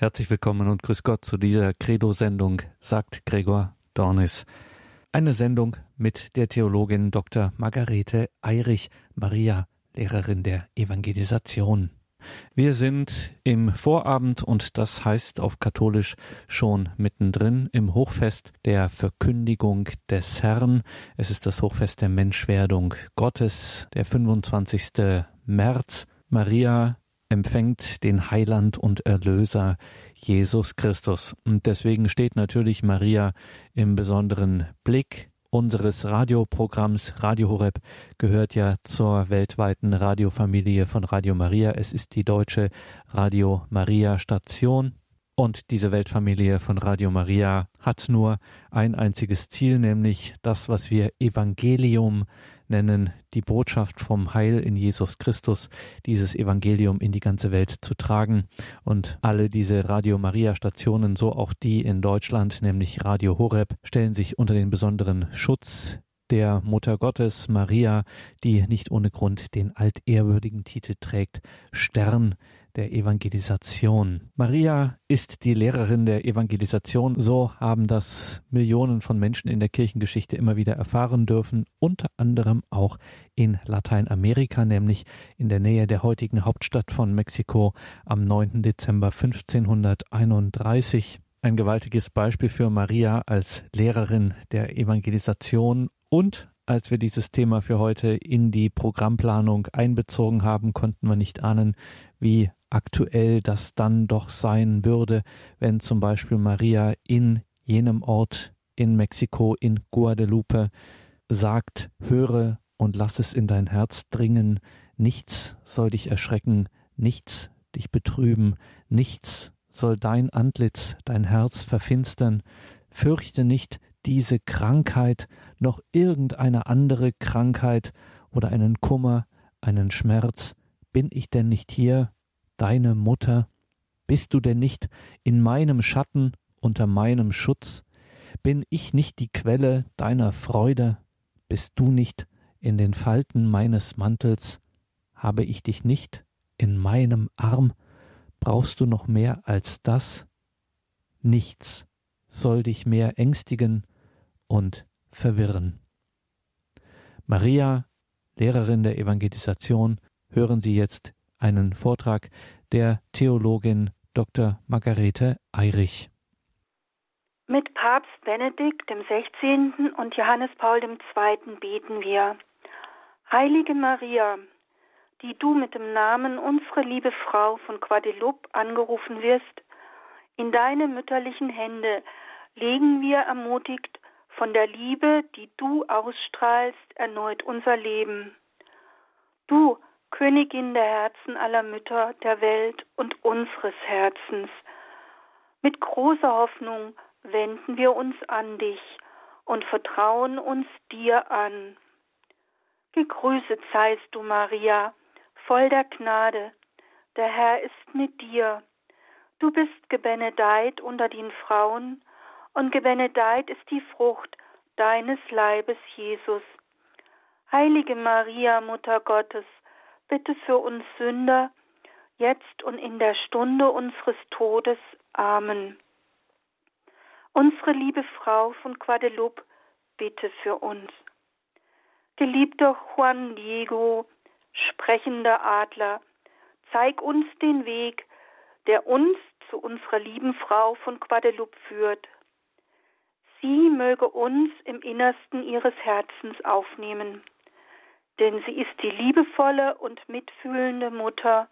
Herzlich willkommen und grüß Gott zu dieser Credo-Sendung, sagt Gregor Dornis. Eine Sendung mit der Theologin Dr. Margarete Eirich, Maria, Lehrerin der Evangelisation. Wir sind im Vorabend und das heißt auf katholisch schon mittendrin im Hochfest der Verkündigung des Herrn. Es ist das Hochfest der Menschwerdung Gottes, der 25. März. Maria empfängt den Heiland und Erlöser Jesus Christus. Und deswegen steht natürlich Maria im besonderen Blick unseres Radioprogramms. Radio Horeb gehört ja zur weltweiten Radiofamilie von Radio Maria. Es ist die deutsche Radio Maria Station. Und diese Weltfamilie von Radio Maria hat nur ein einziges Ziel, nämlich das, was wir Evangelium nennen, die Botschaft vom Heil in Jesus Christus, dieses Evangelium in die ganze Welt zu tragen. Und alle diese Radio Maria Stationen, so auch die in Deutschland, nämlich Radio Horeb, stellen sich unter den besonderen Schutz der Mutter Gottes Maria, die nicht ohne Grund den altehrwürdigen Titel trägt, Stern der Evangelisation. Maria ist die Lehrerin der Evangelisation. So haben das Millionen von Menschen in der Kirchengeschichte immer wieder erfahren dürfen, unter anderem auch in Lateinamerika, nämlich in der Nähe der heutigen Hauptstadt von Mexiko am 9. Dezember 1531. Ein gewaltiges Beispiel für Maria als Lehrerin der Evangelisation und als wir dieses Thema für heute in die Programmplanung einbezogen haben, konnten wir nicht ahnen, wie aktuell das dann doch sein würde, wenn zum Beispiel Maria in jenem Ort in Mexiko, in Guadalupe, sagt, höre und lass es in dein Herz dringen, nichts soll dich erschrecken, nichts dich betrüben, nichts soll dein Antlitz, dein Herz verfinstern, fürchte nicht diese Krankheit, noch irgendeine andere Krankheit oder einen Kummer, einen Schmerz, bin ich denn nicht hier, deine Mutter? Bist du denn nicht in meinem Schatten unter meinem Schutz? Bin ich nicht die Quelle deiner Freude? Bist du nicht in den Falten meines Mantels? Habe ich dich nicht in meinem Arm? Brauchst du noch mehr als das? Nichts soll dich mehr ängstigen und verwirren. Maria, Lehrerin der Evangelisation, hören Sie jetzt einen Vortrag der Theologin Dr. Margarete Eirich. Mit Papst Benedikt XVI. und Johannes Paul II. beten wir. Heilige Maria, die du mit dem Namen unsere liebe Frau von Guadeloupe angerufen wirst, in deine mütterlichen Hände legen wir ermutigt von der Liebe, die du ausstrahlst, erneut unser Leben. Du Königin der Herzen aller Mütter der Welt und unseres Herzens. Mit großer Hoffnung wenden wir uns an dich und vertrauen uns dir an. Gegrüßet seist du, Maria, voll der Gnade, der Herr ist mit dir. Du bist gebenedeit unter den Frauen, und gebenedeit ist die Frucht deines Leibes, Jesus. Heilige Maria, Mutter Gottes, bitte für uns Sünder, jetzt und in der Stunde unseres Todes. Amen. Unsere liebe Frau von Guadeloupe, bitte für uns. Geliebter Juan Diego, sprechender Adler, zeig uns den Weg, der uns zu unserer lieben Frau von Guadeloupe führt. Sie möge uns im Innersten ihres Herzens aufnehmen denn sie ist die liebevolle und mitfühlende Mutter,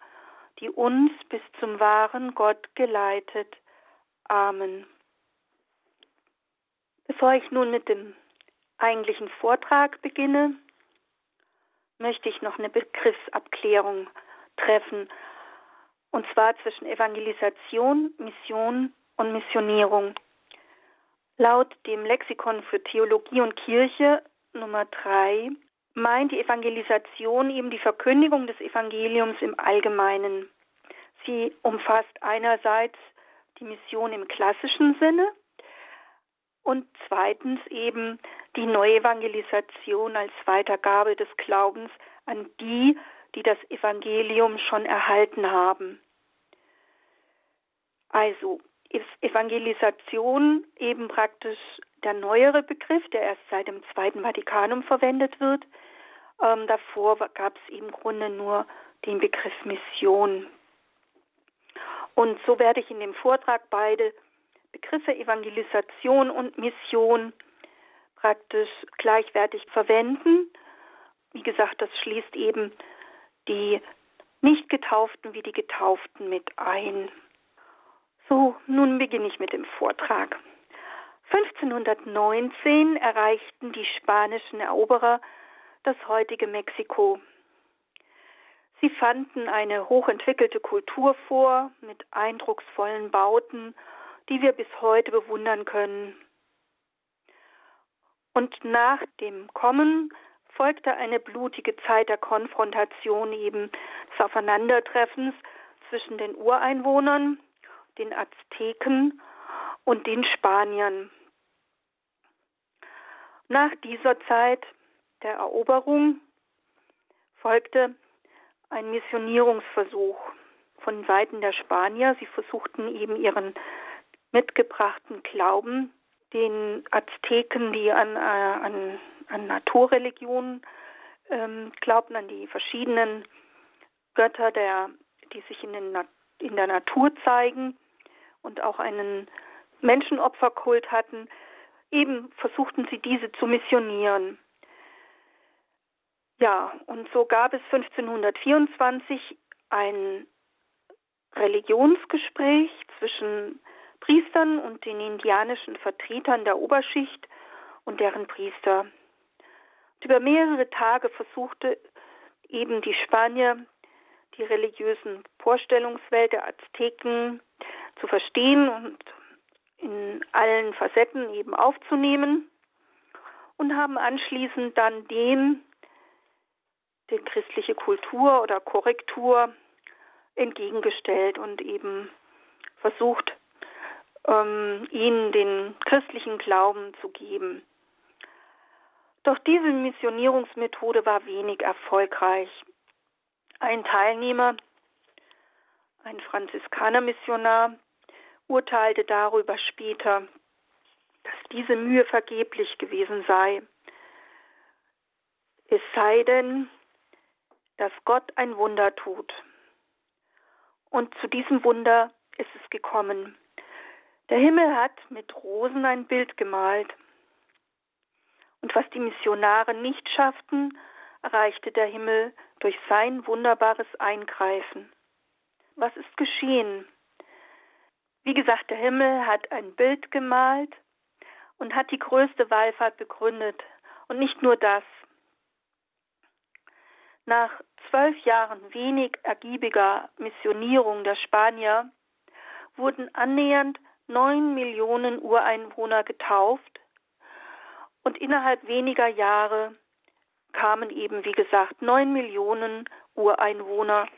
die uns bis zum wahren Gott geleitet. Amen. Bevor ich nun mit dem eigentlichen Vortrag beginne, möchte ich noch eine Begriffsabklärung treffen, und zwar zwischen Evangelisation, Mission und Missionierung. Laut dem Lexikon für Theologie und Kirche Nummer 3 meint die Evangelisation eben die Verkündigung des Evangeliums im Allgemeinen. Sie umfasst einerseits die Mission im klassischen Sinne und zweitens eben die Neuevangelisation als Weitergabe des Glaubens an die, die das Evangelium schon erhalten haben. Also Evangelisation eben praktisch der neuere Begriff, der erst seit dem Zweiten Vatikanum verwendet wird. Ähm, davor gab es im Grunde nur den Begriff Mission. Und so werde ich in dem Vortrag beide Begriffe Evangelisation und Mission praktisch gleichwertig verwenden. Wie gesagt, das schließt eben die Nicht-Getauften wie die Getauften mit ein. So, nun beginne ich mit dem Vortrag. 1519 erreichten die spanischen Eroberer das heutige Mexiko. Sie fanden eine hochentwickelte Kultur vor mit eindrucksvollen Bauten, die wir bis heute bewundern können. Und nach dem Kommen folgte eine blutige Zeit der Konfrontation eben des Aufeinandertreffens zwischen den Ureinwohnern, den Azteken und den Spaniern. Nach dieser Zeit der Eroberung folgte ein Missionierungsversuch von Seiten der Spanier. Sie versuchten eben ihren mitgebrachten Glauben den Azteken, die an, äh, an, an Naturreligionen ähm, glaubten, an die verschiedenen Götter, der, die sich in, den, in der Natur zeigen und auch einen Menschenopferkult hatten, eben versuchten sie diese zu missionieren. Ja, und so gab es 1524 ein Religionsgespräch zwischen Priestern und den indianischen Vertretern der Oberschicht und deren Priester. Und über mehrere Tage versuchte eben die Spanier die religiösen Vorstellungswelt der Azteken zu verstehen und in allen Facetten eben aufzunehmen und haben anschließend dann dem die christliche Kultur oder Korrektur entgegengestellt und eben versucht, ähm, ihnen den christlichen Glauben zu geben. Doch diese Missionierungsmethode war wenig erfolgreich. Ein Teilnehmer, ein Franziskanermissionar, urteilte darüber später, dass diese Mühe vergeblich gewesen sei. Es sei denn, dass Gott ein Wunder tut. Und zu diesem Wunder ist es gekommen. Der Himmel hat mit Rosen ein Bild gemalt. Und was die Missionare nicht schafften, erreichte der Himmel durch sein wunderbares Eingreifen. Was ist geschehen? Wie gesagt, der Himmel hat ein Bild gemalt und hat die größte Wallfahrt begründet. Und nicht nur das. Nach zwölf Jahren wenig ergiebiger Missionierung der Spanier wurden annähernd neun Millionen Ureinwohner getauft und innerhalb weniger Jahre kamen eben, wie gesagt, neun Millionen Ureinwohner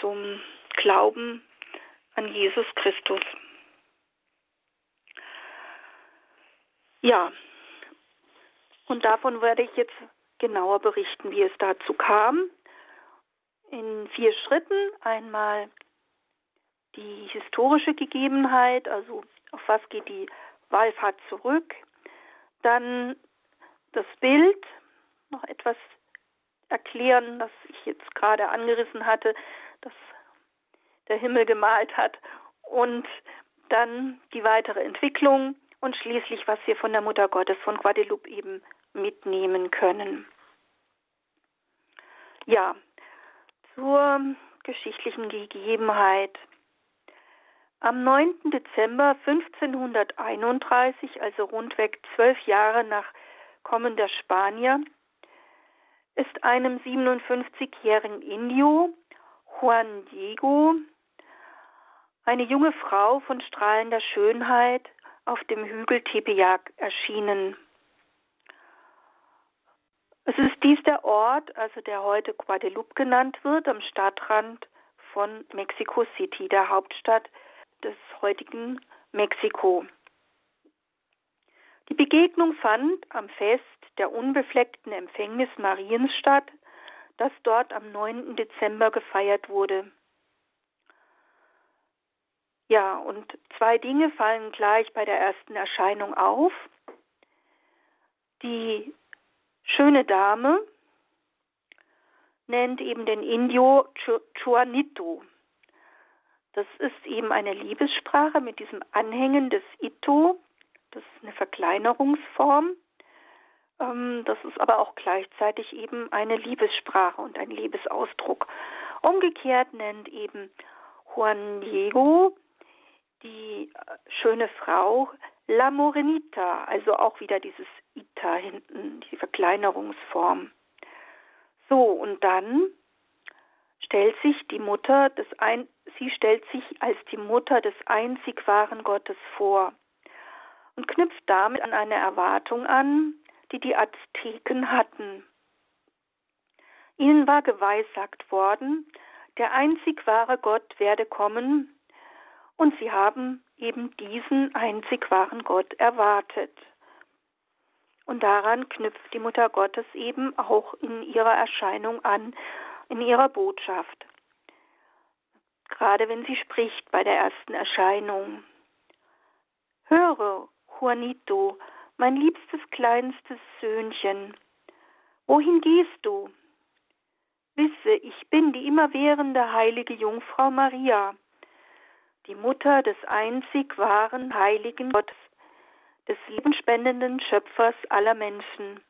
zum Glauben an Jesus Christus. Ja, und davon werde ich jetzt genauer berichten, wie es dazu kam. In vier Schritten einmal die historische Gegebenheit, also auf was geht die Wallfahrt zurück, dann das Bild, noch etwas erklären, das ich jetzt gerade angerissen hatte, das der Himmel gemalt hat und dann die weitere Entwicklung und schließlich, was wir von der Mutter Gottes von Guadeloupe eben mitnehmen können. Ja, zur geschichtlichen Gegebenheit. Am 9. Dezember 1531, also rundweg zwölf Jahre nach Kommen der Spanier, ist einem 57-jährigen Indio, Juan Diego, eine junge Frau von strahlender Schönheit auf dem Hügel Tepeyac erschienen. Es ist dies der Ort, also der heute Guadeloupe genannt wird, am Stadtrand von Mexico City, der Hauptstadt des heutigen Mexiko. Die Begegnung fand am Fest der unbefleckten Empfängnis Mariens statt, das dort am 9. Dezember gefeiert wurde. Ja, und zwei Dinge fallen gleich bei der ersten Erscheinung auf. Die schöne Dame nennt eben den Indio Chuanito. Das ist eben eine Liebessprache mit diesem Anhängen des Ito. Das ist eine Verkleinerungsform. Ähm, das ist aber auch gleichzeitig eben eine Liebessprache und ein Liebesausdruck. Umgekehrt nennt eben Juan Diego die äh, schöne Frau La Morenita, also auch wieder dieses Ita hinten, die Verkleinerungsform. So, und dann stellt sich die Mutter des ein, sie stellt sich als die Mutter des einzig wahren Gottes vor und knüpft damit an eine Erwartung an, die die Azteken hatten. Ihnen war geweissagt worden, der einzig wahre Gott werde kommen, und sie haben eben diesen einzig wahren Gott erwartet. Und daran knüpft die Mutter Gottes eben auch in ihrer Erscheinung an, in ihrer Botschaft. Gerade wenn sie spricht bei der ersten Erscheinung. Höre, Juanito, mein liebstes kleinstes Söhnchen, wohin gehst du? Wisse, ich bin die immerwährende heilige Jungfrau Maria, die Mutter des einzig wahren heiligen Gottes, des lebenspendenden Schöpfers aller Menschen.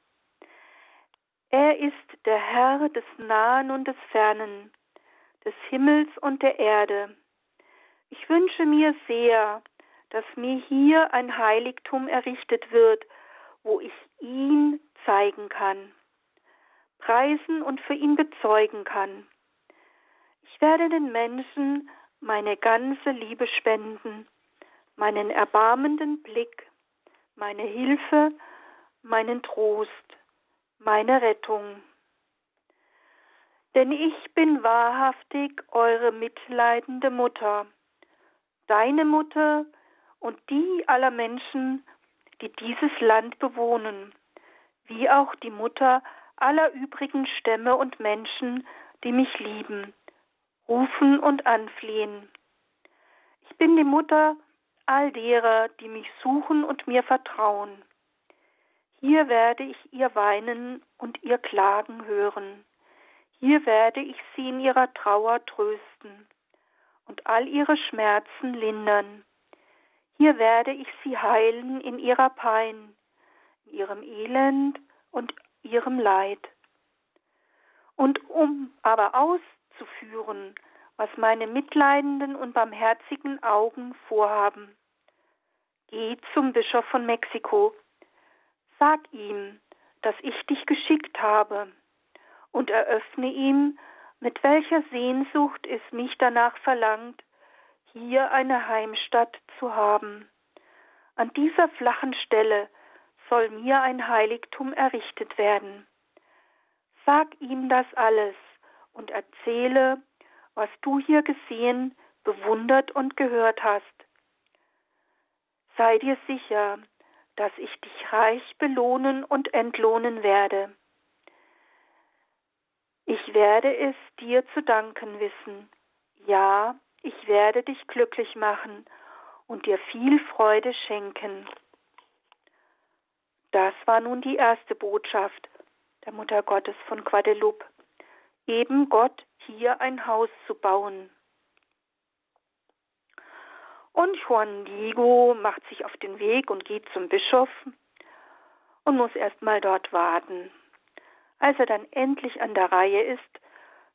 Er ist der Herr des Nahen und des Fernen, des Himmels und der Erde. Ich wünsche mir sehr, dass mir hier ein Heiligtum errichtet wird, wo ich ihn zeigen kann, preisen und für ihn bezeugen kann. Ich werde den Menschen meine ganze Liebe spenden, meinen erbarmenden Blick, meine Hilfe, meinen Trost, meine Rettung. Denn ich bin wahrhaftig eure mitleidende Mutter, deine Mutter und die aller Menschen, die dieses Land bewohnen, wie auch die Mutter aller übrigen Stämme und Menschen, die mich lieben rufen und anflehen. Ich bin die Mutter all derer, die mich suchen und mir vertrauen. Hier werde ich ihr Weinen und ihr Klagen hören. Hier werde ich sie in ihrer Trauer trösten und all ihre Schmerzen lindern. Hier werde ich sie heilen in ihrer Pein, in ihrem Elend und ihrem Leid. Und um aber aus auszuführen, was meine mitleidenden und barmherzigen Augen vorhaben. Geh zum Bischof von Mexiko, sag ihm, dass ich dich geschickt habe, und eröffne ihm, mit welcher Sehnsucht es mich danach verlangt, hier eine Heimstatt zu haben. An dieser flachen Stelle soll mir ein Heiligtum errichtet werden. Sag ihm das alles, und erzähle, was du hier gesehen, bewundert und gehört hast. Sei dir sicher, dass ich dich reich belohnen und entlohnen werde. Ich werde es dir zu danken wissen. Ja, ich werde dich glücklich machen und dir viel Freude schenken. Das war nun die erste Botschaft der Mutter Gottes von Guadeloupe eben Gott hier ein Haus zu bauen. Und Juan Diego macht sich auf den Weg und geht zum Bischof und muss erstmal dort warten. Als er dann endlich an der Reihe ist,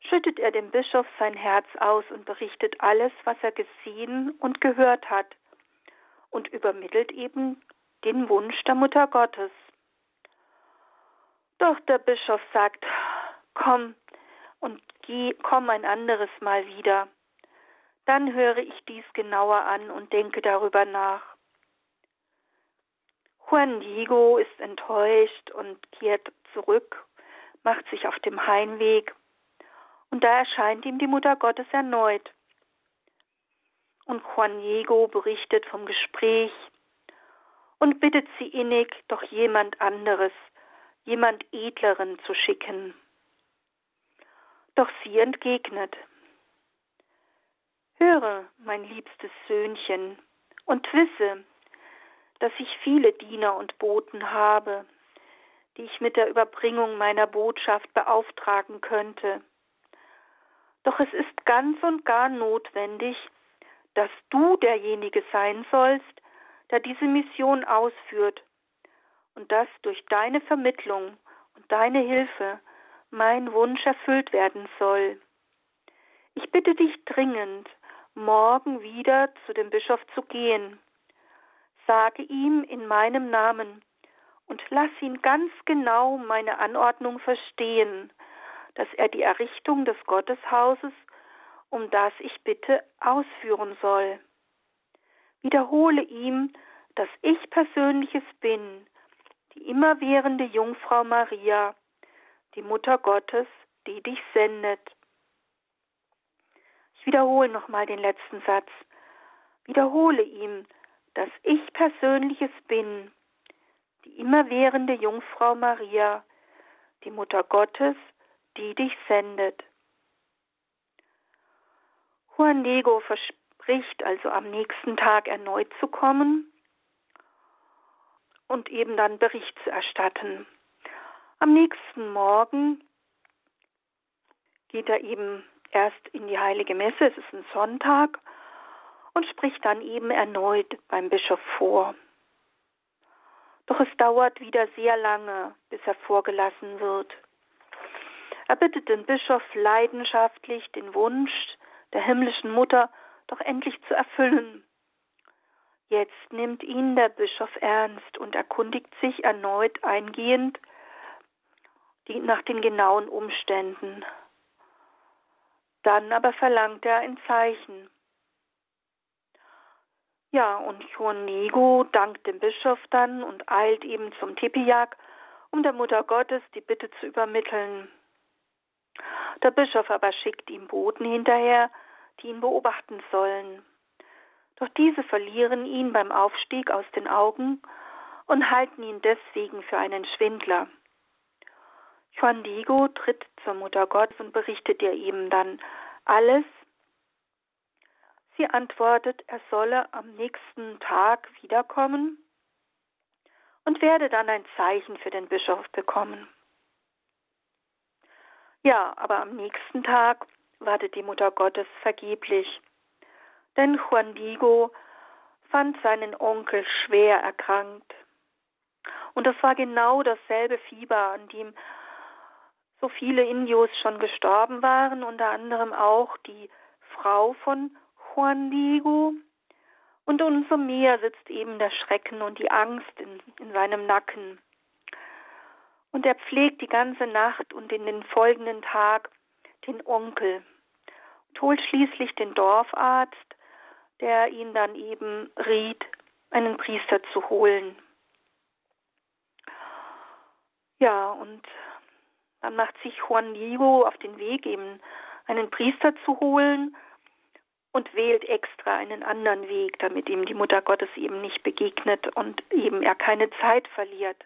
schüttet er dem Bischof sein Herz aus und berichtet alles, was er gesehen und gehört hat und übermittelt eben den Wunsch der Mutter Gottes. Doch der Bischof sagt, komm, und geh, komm ein anderes Mal wieder. Dann höre ich dies genauer an und denke darüber nach. Juan Diego ist enttäuscht und kehrt zurück, macht sich auf dem Heimweg, und da erscheint ihm die Mutter Gottes erneut. Und Juan Diego berichtet vom Gespräch und bittet sie innig, doch jemand anderes, jemand Edleren zu schicken. Doch sie entgegnet, Höre, mein liebstes Söhnchen, und wisse, dass ich viele Diener und Boten habe, die ich mit der Überbringung meiner Botschaft beauftragen könnte. Doch es ist ganz und gar notwendig, dass du derjenige sein sollst, der diese Mission ausführt und dass durch deine Vermittlung und deine Hilfe mein Wunsch erfüllt werden soll. Ich bitte dich dringend, morgen wieder zu dem Bischof zu gehen. Sage ihm in meinem Namen und lass ihn ganz genau meine Anordnung verstehen, dass er die Errichtung des Gotteshauses, um das ich bitte, ausführen soll. Wiederhole ihm, dass ich persönliches bin, die immerwährende Jungfrau Maria, die Mutter Gottes, die dich sendet. Ich wiederhole nochmal den letzten Satz. Wiederhole ihm, dass ich persönliches bin, die immerwährende Jungfrau Maria, die Mutter Gottes, die dich sendet. Juan Diego verspricht also am nächsten Tag erneut zu kommen und eben dann Bericht zu erstatten. Am nächsten Morgen geht er eben erst in die heilige Messe, es ist ein Sonntag, und spricht dann eben erneut beim Bischof vor. Doch es dauert wieder sehr lange, bis er vorgelassen wird. Er bittet den Bischof leidenschaftlich, den Wunsch der himmlischen Mutter doch endlich zu erfüllen. Jetzt nimmt ihn der Bischof ernst und erkundigt sich erneut eingehend die, nach den genauen Umständen. Dann aber verlangt er ein Zeichen. Ja, und Juan Nego dankt dem Bischof dann und eilt eben zum Tepiak, um der Mutter Gottes die Bitte zu übermitteln. Der Bischof aber schickt ihm Boten hinterher, die ihn beobachten sollen. Doch diese verlieren ihn beim Aufstieg aus den Augen und halten ihn deswegen für einen Schwindler. Juan Diego tritt zur Mutter Gottes und berichtet ihr ihm dann alles. Sie antwortet, er solle am nächsten Tag wiederkommen und werde dann ein Zeichen für den Bischof bekommen. Ja, aber am nächsten Tag wartet die Mutter Gottes vergeblich, denn Juan Diego fand seinen Onkel schwer erkrankt. Und das war genau dasselbe Fieber, an dem so viele Indios schon gestorben waren, unter anderem auch die Frau von Juan Diego. Und umso mehr sitzt eben der Schrecken und die Angst in, in seinem Nacken. Und er pflegt die ganze Nacht und in den folgenden Tag den Onkel und holt schließlich den Dorfarzt, der ihn dann eben riet, einen Priester zu holen. Ja, und dann macht sich Juan Diego auf den Weg, eben einen Priester zu holen und wählt extra einen anderen Weg, damit ihm die Mutter Gottes eben nicht begegnet und eben er keine Zeit verliert.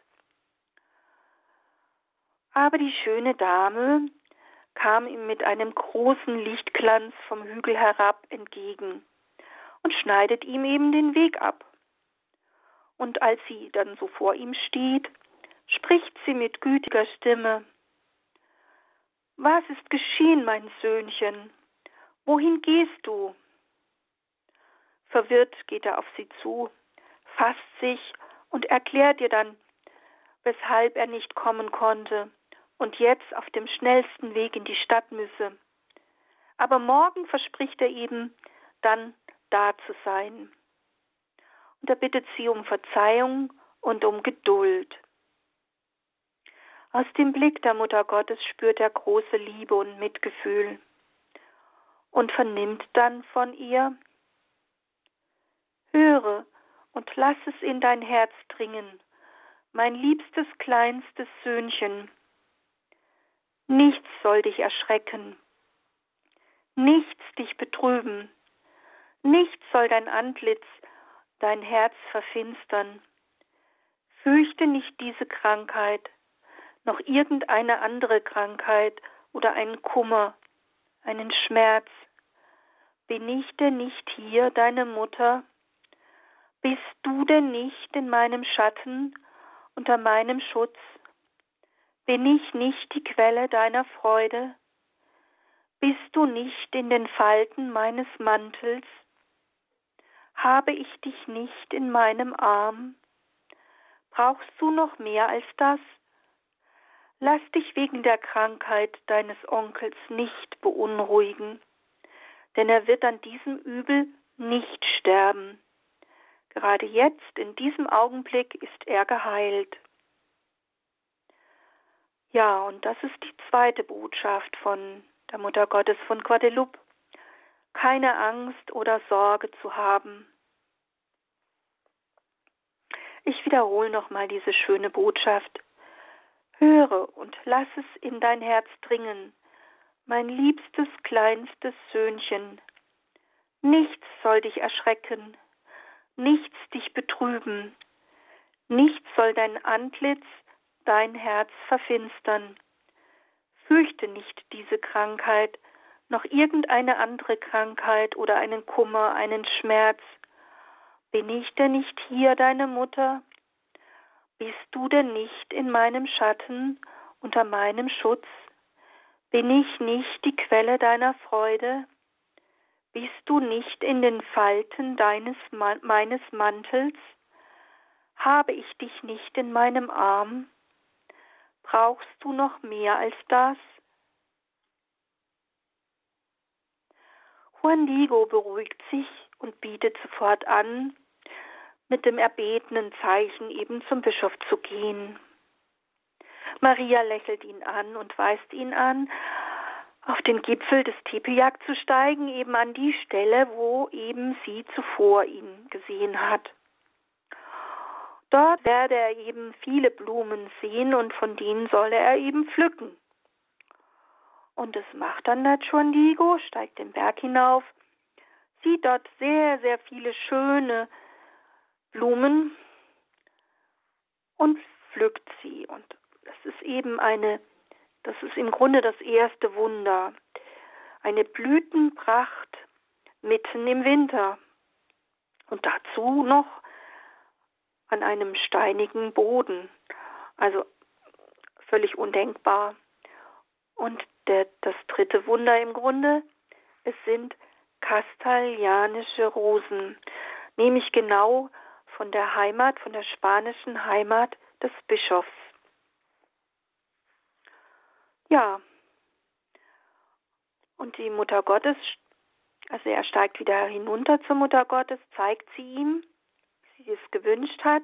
Aber die schöne Dame kam ihm mit einem großen Lichtglanz vom Hügel herab entgegen und schneidet ihm eben den Weg ab. Und als sie dann so vor ihm steht, spricht sie mit gütiger Stimme Was ist geschehen, mein Söhnchen? Wohin gehst du? Verwirrt geht er auf sie zu, fasst sich und erklärt ihr dann, weshalb er nicht kommen konnte und jetzt auf dem schnellsten Weg in die Stadt müsse. Aber morgen verspricht er eben, dann da zu sein. Und er bittet sie um Verzeihung und um Geduld. Aus dem Blick der Mutter Gottes spürt er große Liebe und Mitgefühl und vernimmt dann von ihr, Höre und lass es in dein Herz dringen, mein liebstes kleinstes Söhnchen, Nichts soll dich erschrecken, nichts dich betrüben, nichts soll dein Antlitz, dein Herz verfinstern. Fürchte nicht diese Krankheit, noch irgendeine andere Krankheit oder einen Kummer, einen Schmerz. Bin ich denn nicht hier, deine Mutter? Bist du denn nicht in meinem Schatten, unter meinem Schutz? Bin ich nicht die Quelle deiner Freude? Bist du nicht in den Falten meines Mantels? Habe ich dich nicht in meinem Arm? Brauchst du noch mehr als das? Lass dich wegen der Krankheit deines Onkels nicht beunruhigen, denn er wird an diesem Übel nicht sterben. Gerade jetzt, in diesem Augenblick, ist er geheilt. Ja, und das ist die zweite Botschaft von der Mutter Gottes von Guadeloupe. Keine Angst oder Sorge zu haben. Ich wiederhole nochmal diese schöne Botschaft. Höre und lass es in dein Herz dringen, mein liebstes, kleinstes Söhnchen. Nichts soll dich erschrecken, nichts dich betrüben, nichts soll dein Antlitz, dein Herz verfinstern. Fürchte nicht diese Krankheit, noch irgendeine andere Krankheit oder einen Kummer, einen Schmerz. Bin ich denn nicht hier, deine Mutter? Bist du denn nicht in meinem Schatten, unter meinem Schutz? Bin ich nicht die Quelle deiner Freude? Bist du nicht in den Falten deines meines Mantels? Habe ich dich nicht in meinem Arm? Brauchst du noch mehr als das? Juan Diego beruhigt sich und bietet sofort an, mit dem erbetenen Zeichen eben zum Bischof zu gehen. Maria lächelt ihn an und weist ihn an, auf den Gipfel des Tepeyac zu steigen, eben an die Stelle, wo eben sie zuvor ihn gesehen hat. Dort werde er eben viele Blumen sehen und von denen solle er eben pflücken. Und das macht dann der Chondigo, steigt den Berg hinauf, sieht dort sehr, sehr viele schöne Blumen und pflückt sie. Und das ist eben eine das ist im Grunde das erste Wunder. Eine Blütenpracht mitten im Winter. Und dazu noch an einem steinigen Boden. Also völlig undenkbar. Und der, das dritte Wunder im Grunde, es sind kastalianische Rosen, nämlich genau von der Heimat, von der spanischen Heimat des Bischofs. Ja. Und die Mutter Gottes, also er steigt wieder hinunter zur Mutter Gottes, zeigt sie ihm, wie sie es gewünscht hat.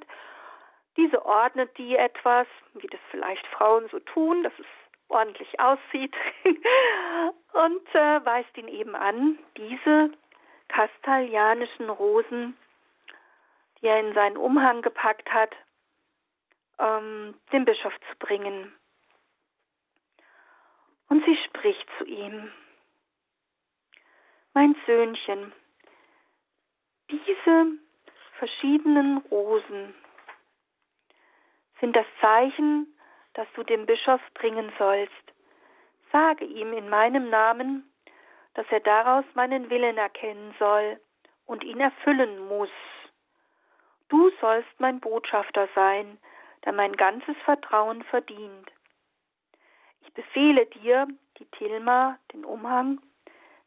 Diese ordnet die etwas, wie das vielleicht Frauen so tun, dass es ordentlich aussieht, und äh, weist ihn eben an, diese kastalianischen Rosen, die er in seinen Umhang gepackt hat, ähm, dem Bischof zu bringen. Und sie spricht zu ihm, mein Söhnchen, diese verschiedenen Rosen sind das Zeichen, das du dem Bischof bringen sollst. Sage ihm in meinem Namen, dass er daraus meinen Willen erkennen soll und ihn erfüllen muss. Du sollst mein Botschafter sein, der mein ganzes Vertrauen verdient. Ich befehle dir, die Tilma, den Umhang,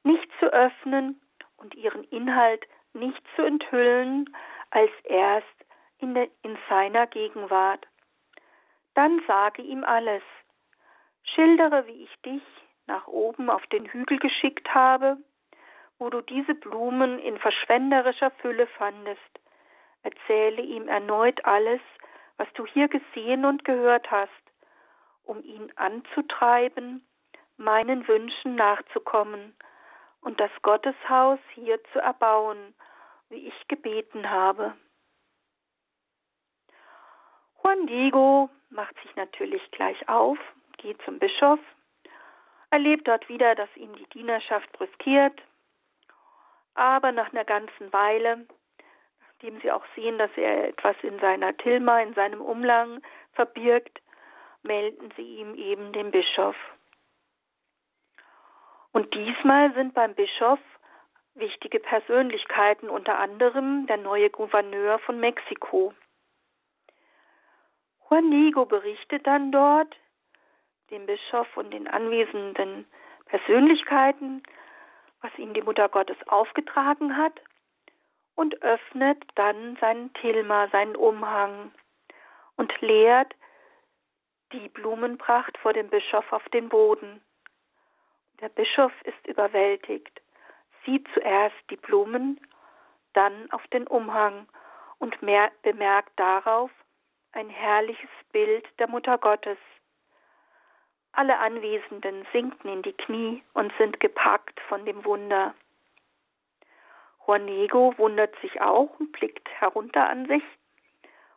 nicht zu öffnen und ihren Inhalt nicht zu enthüllen, als erst in, de, in seiner Gegenwart. Dann sage ihm alles. Schildere, wie ich dich nach oben auf den Hügel geschickt habe, wo du diese Blumen in verschwenderischer Fülle fandest. Erzähle ihm erneut alles, was du hier gesehen und gehört hast um ihn anzutreiben, meinen Wünschen nachzukommen und das Gotteshaus hier zu erbauen, wie ich gebeten habe. Juan Diego macht sich natürlich gleich auf, geht zum Bischof, erlebt dort wieder, dass ihm die Dienerschaft brüskiert, aber nach einer ganzen Weile, nachdem sie auch sehen, dass er etwas in seiner Tilma, in seinem Umlang verbirgt, melden sie ihm eben den Bischof. Und diesmal sind beim Bischof wichtige Persönlichkeiten, unter anderem der neue Gouverneur von Mexiko. Juan Diego berichtet dann dort dem Bischof und den anwesenden Persönlichkeiten, was ihm die Mutter Gottes aufgetragen hat und öffnet dann seinen Tilma, seinen Umhang und leert die Blumenpracht vor dem Bischof auf den Boden. Der Bischof ist überwältigt, sieht zuerst die Blumen, dann auf den Umhang und bemerkt darauf ein herrliches Bild der Mutter Gottes. Alle Anwesenden sinken in die Knie und sind gepackt von dem Wunder. Juanego wundert sich auch und blickt herunter an sich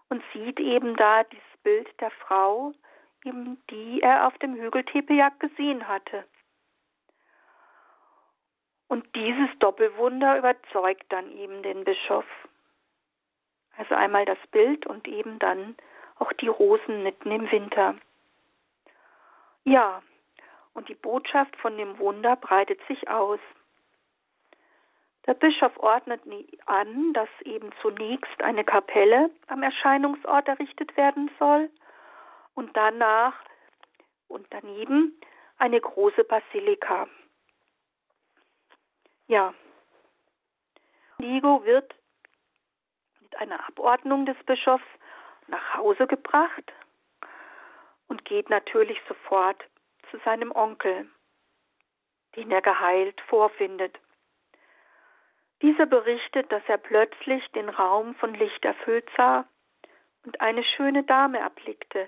und sieht eben da dieses Bild der Frau, eben die er auf dem Hügel Tepeyac gesehen hatte. Und dieses Doppelwunder überzeugt dann eben den Bischof. Also einmal das Bild und eben dann auch die Rosen mitten im Winter. Ja, und die Botschaft von dem Wunder breitet sich aus. Der Bischof ordnet an, dass eben zunächst eine Kapelle am Erscheinungsort errichtet werden soll und danach und daneben eine große Basilika. Ja, Ligo wird mit einer Abordnung des Bischofs nach Hause gebracht und geht natürlich sofort zu seinem Onkel, den er geheilt vorfindet. Dieser berichtet, dass er plötzlich den Raum von Licht erfüllt sah und eine schöne Dame erblickte,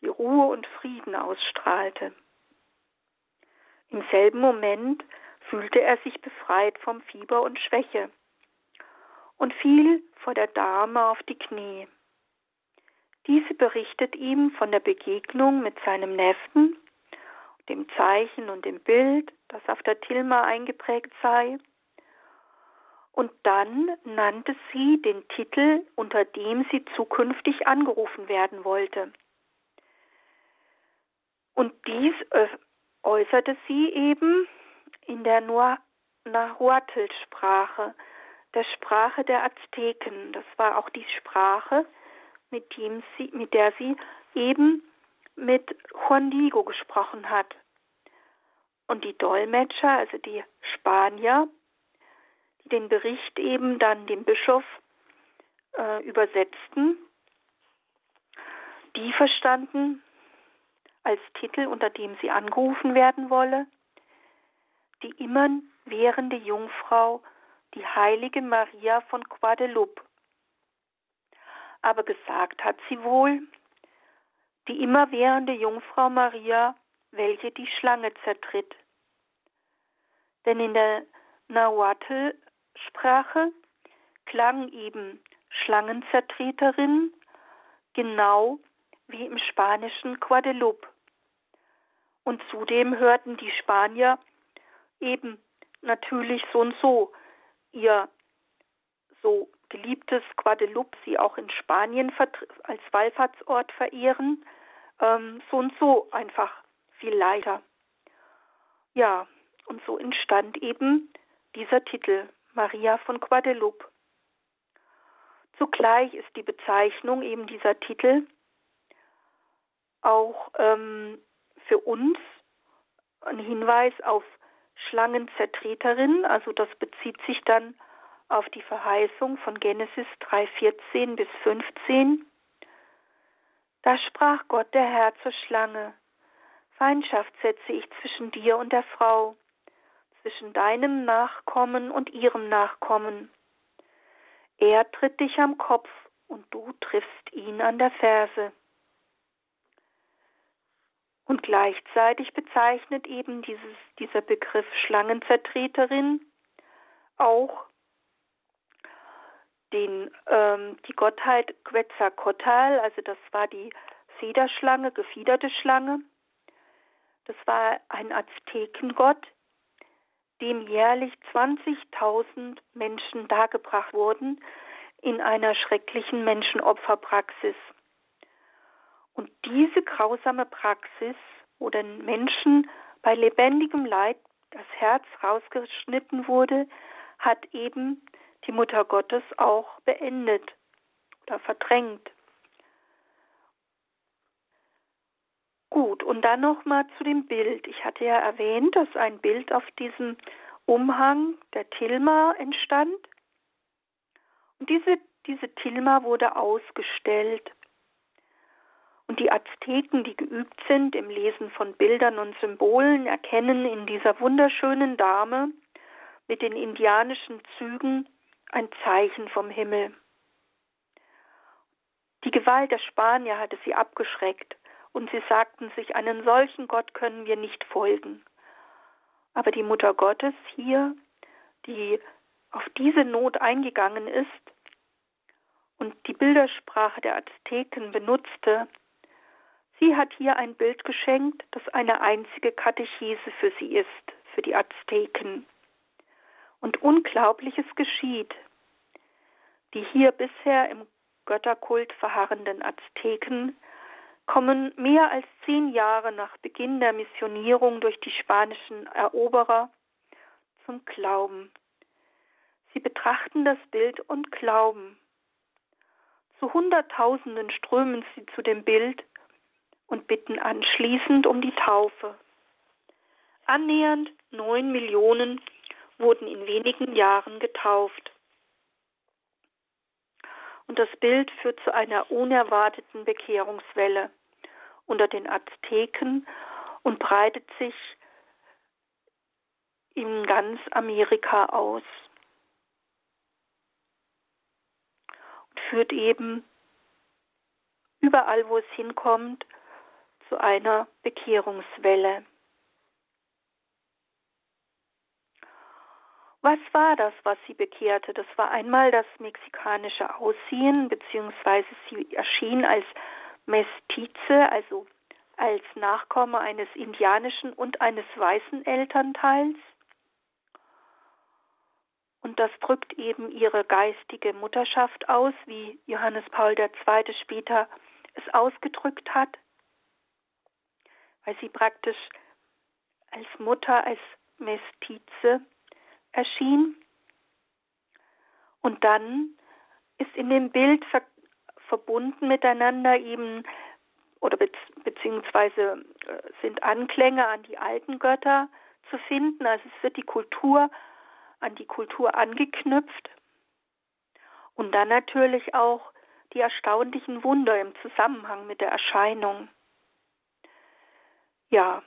die Ruhe und Frieden ausstrahlte. Im selben Moment fühlte er sich befreit vom Fieber und Schwäche und fiel vor der Dame auf die Knie. Diese berichtet ihm von der Begegnung mit seinem Neffen, dem Zeichen und dem Bild, das auf der Tilma eingeprägt sei, und dann nannte sie den Titel, unter dem sie zukünftig angerufen werden wollte. Und dies äußerte sie eben in der Nahuatl-Sprache, der Sprache der Azteken. Das war auch die Sprache, mit, sie, mit der sie eben mit Juan Diego gesprochen hat. Und die Dolmetscher, also die Spanier, den Bericht eben dann dem Bischof äh, übersetzten, die verstanden als Titel, unter dem sie angerufen werden wolle, die immerwährende Jungfrau, die heilige Maria von Guadeloupe. Aber gesagt hat sie wohl, die immerwährende Jungfrau Maria, welche die Schlange zertritt. Denn in der Nahuatl Sprache klang eben Schlangenzertreterin genau wie im spanischen Guadeloupe. Und zudem hörten die Spanier eben natürlich so und so ihr so geliebtes Guadeloupe, sie auch in Spanien als Wallfahrtsort verehren, ähm, so und so einfach viel leichter. Ja, und so entstand eben dieser Titel Maria von Guadeloupe. Zugleich ist die Bezeichnung eben dieser Titel auch ähm, für uns ein Hinweis auf Schlangenzertreterin, also das bezieht sich dann auf die Verheißung von Genesis 3,14 bis 15. Da sprach Gott der Herr zur Schlange, Feindschaft setze ich zwischen dir und der Frau, zwischen deinem Nachkommen und ihrem Nachkommen. Er tritt dich am Kopf und du triffst ihn an der Ferse. Und gleichzeitig bezeichnet eben dieses, dieser Begriff Schlangenzertreterin auch den, ähm, die Gottheit Quetzalcoatl, also das war die Federschlange, gefiederte Schlange. Das war ein Aztekengott, dem jährlich 20.000 Menschen dargebracht wurden in einer schrecklichen Menschenopferpraxis. Und diese grausame Praxis, wo den Menschen bei lebendigem Leib das Herz rausgeschnitten wurde, hat eben die Mutter Gottes auch beendet oder verdrängt. Gut, und dann nochmal zu dem Bild. Ich hatte ja erwähnt, dass ein Bild auf diesem Umhang der Tilma entstand. Und diese, diese Tilma wurde ausgestellt. Und die Azteken, die geübt sind im Lesen von Bildern und Symbolen, erkennen in dieser wunderschönen Dame mit den indianischen Zügen ein Zeichen vom Himmel. Die Gewalt der Spanier hatte sie abgeschreckt, und sie sagten sich, einen solchen Gott können wir nicht folgen. Aber die Mutter Gottes hier, die auf diese Not eingegangen ist und die Bildersprache der Azteken benutzte, sie hat hier ein Bild geschenkt, das eine einzige Katechese für sie ist, für die Azteken. Und Unglaubliches geschieht. Die hier bisher im Götterkult verharrenden Azteken kommen mehr als zehn Jahre nach Beginn der Missionierung durch die spanischen Eroberer zum Glauben. Sie betrachten das Bild und glauben. Zu Hunderttausenden strömen sie zu dem Bild und bitten anschließend um die Taufe. Annähernd neun Millionen wurden in wenigen Jahren getauft und das Bild führt zu einer unerwarteten Bekehrungswelle unter den Azteken und breitet sich in ganz Amerika aus und führt eben überall, wo es hinkommt, zu einer Bekehrungswelle. Was war das, was sie bekehrte? Das war einmal das mexikanische Aussehen, beziehungsweise sie erschien als Mestize, also als Nachkomme eines indianischen und eines weißen Elternteils. Und das drückt eben ihre geistige Mutterschaft aus, wie Johannes Paul II. später es ausgedrückt hat, weil sie praktisch als Mutter, als Mestize erschien. Und dann ist in dem Bild ver verbunden miteinander eben oder be beziehungsweise äh, sind Anklänge an die alten Götter zu finden. Also es wird die Kultur an die Kultur angeknüpft und dann natürlich auch die erstaunlichen Wunder im Zusammenhang mit der Erscheinung. Ja,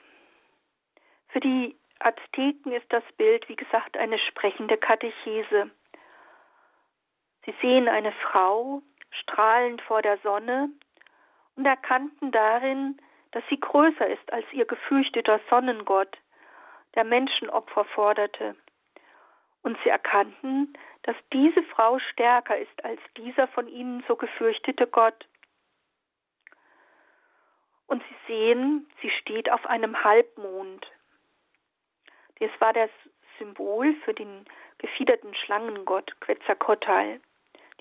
für die Azteken ist das Bild, wie gesagt, eine sprechende Katechese. Sie sehen eine Frau strahlend vor der Sonne und erkannten darin, dass sie größer ist als ihr gefürchteter Sonnengott, der Menschenopfer forderte. Und sie erkannten, dass diese Frau stärker ist als dieser von ihnen so gefürchtete Gott. Und sie sehen, sie steht auf einem Halbmond. Das war das Symbol für den gefiederten Schlangengott Quetzalcoatl,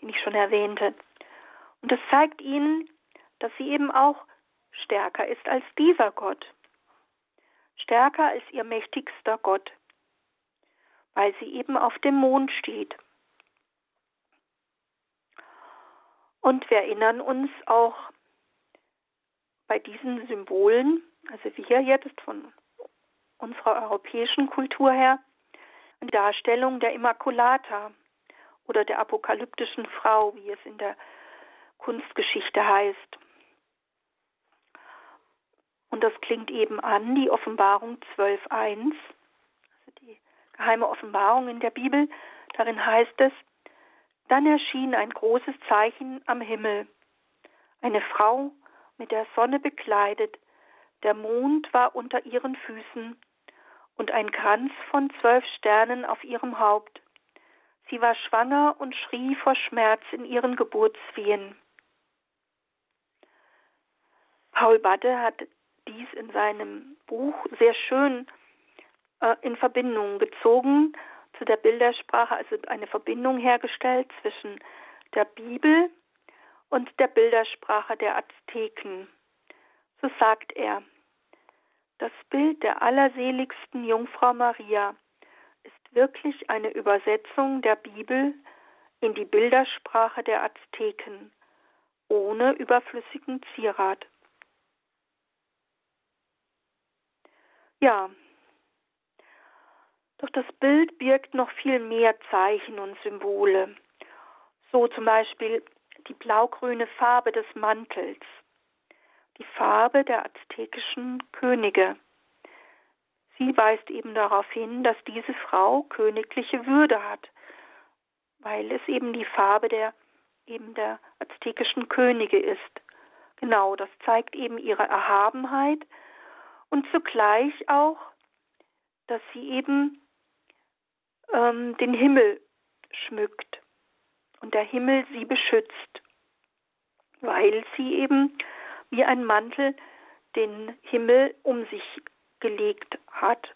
den ich schon erwähnte. Und das zeigt ihnen, dass sie eben auch stärker ist als dieser Gott, stärker als ihr mächtigster Gott, weil sie eben auf dem Mond steht. Und wir erinnern uns auch bei diesen Symbolen, also wir jetzt von unserer europäischen Kultur her eine Darstellung der Immaculata oder der apokalyptischen Frau, wie es in der Kunstgeschichte heißt. Und das klingt eben an, die Offenbarung 12.1, also die geheime Offenbarung in der Bibel. Darin heißt es, dann erschien ein großes Zeichen am Himmel, eine Frau mit der Sonne bekleidet, der Mond war unter ihren Füßen und ein Kranz von zwölf Sternen auf ihrem Haupt. Sie war schwanger und schrie vor Schmerz in ihren Geburtswehen. Paul Badde hat dies in seinem Buch sehr schön äh, in Verbindung gezogen zu der Bildersprache, also eine Verbindung hergestellt zwischen der Bibel und der Bildersprache der Azteken. So sagt er, das Bild der allerseligsten Jungfrau Maria ist wirklich eine Übersetzung der Bibel in die Bildersprache der Azteken, ohne überflüssigen Zierat. Ja, doch das Bild birgt noch viel mehr Zeichen und Symbole, so zum Beispiel die blaugrüne Farbe des Mantels, die Farbe der aztekischen Könige. Sie weist eben darauf hin, dass diese Frau königliche Würde hat, weil es eben die Farbe der eben der aztekischen Könige ist. Genau, das zeigt eben ihre Erhabenheit und zugleich auch, dass sie eben ähm, den Himmel schmückt und der Himmel sie beschützt, weil sie eben wie ein Mantel den Himmel um sich gelegt hat.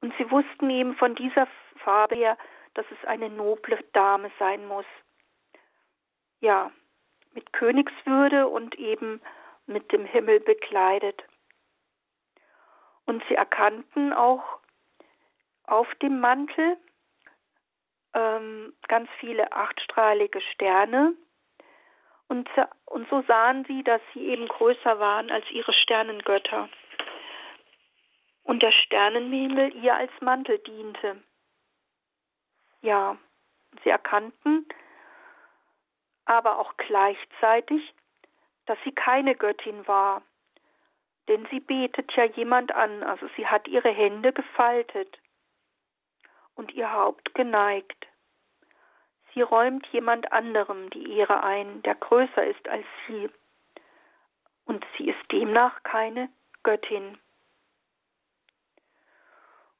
Und sie wussten eben von dieser Farbe her, dass es eine noble Dame sein muss. Ja, mit Königswürde und eben mit dem Himmel bekleidet. Und sie erkannten auch auf dem Mantel ähm, ganz viele achtstrahlige Sterne. Und, und so sahen sie, dass sie eben größer waren als ihre Sternengötter. Und der Sternenhimmel ihr als Mantel diente. Ja, sie erkannten aber auch gleichzeitig, dass sie keine Göttin war, denn sie betet ja jemand an, also sie hat ihre Hände gefaltet und ihr Haupt geneigt. Sie räumt jemand anderem die Ehre ein, der größer ist als sie, und sie ist demnach keine Göttin.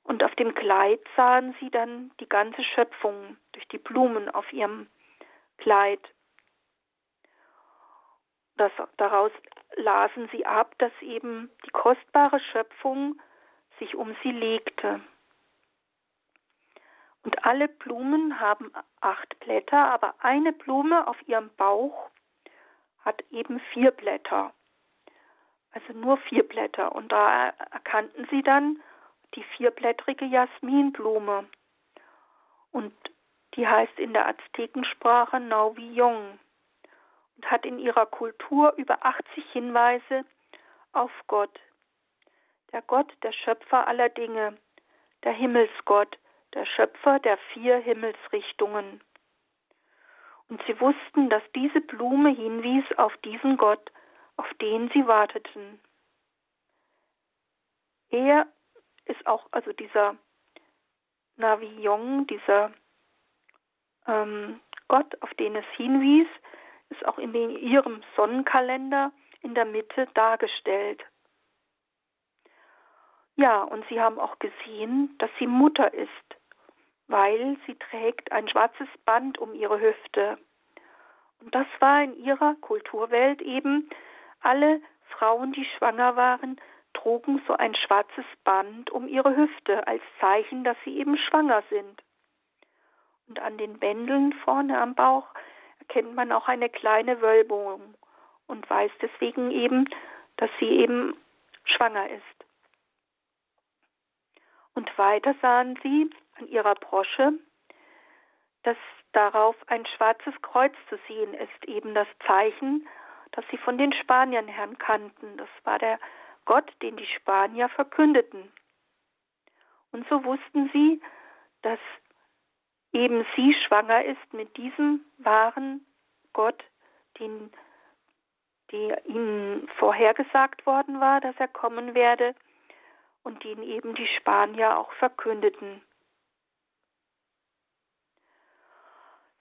Und auf dem Kleid sahen sie dann die ganze Schöpfung durch die Blumen auf ihrem Kleid. Das, daraus lasen sie ab, dass eben die kostbare Schöpfung sich um sie legte. Und alle Blumen haben acht Blätter, aber eine Blume auf ihrem Bauch hat eben vier Blätter. Also nur vier Blätter. Und da erkannten sie dann die vierblättrige Jasminblume. Und die heißt in der Aztekensprache Nauvillon und hat in ihrer Kultur über 80 Hinweise auf Gott. Der Gott, der Schöpfer aller Dinge, der Himmelsgott, der Schöpfer der vier Himmelsrichtungen. Und sie wussten, dass diese Blume hinwies auf diesen Gott, auf den sie warteten. Er ist auch, also dieser Navillon, dieser ähm, Gott, auf den es hinwies, ist auch in ihrem Sonnenkalender in der Mitte dargestellt. Ja, und sie haben auch gesehen, dass sie Mutter ist weil sie trägt ein schwarzes Band um ihre Hüfte. Und das war in ihrer Kulturwelt eben, alle Frauen, die schwanger waren, trugen so ein schwarzes Band um ihre Hüfte als Zeichen, dass sie eben schwanger sind. Und an den Bändeln vorne am Bauch erkennt man auch eine kleine Wölbung und weiß deswegen eben, dass sie eben schwanger ist. Und weiter sahen sie an ihrer Brosche, dass darauf ein schwarzes Kreuz zu sehen ist, eben das Zeichen, das sie von den Spaniern her kannten. Das war der Gott, den die Spanier verkündeten. Und so wussten sie, dass eben sie schwanger ist mit diesem wahren Gott, den, der ihnen vorhergesagt worden war, dass er kommen werde und den eben die Spanier auch verkündeten.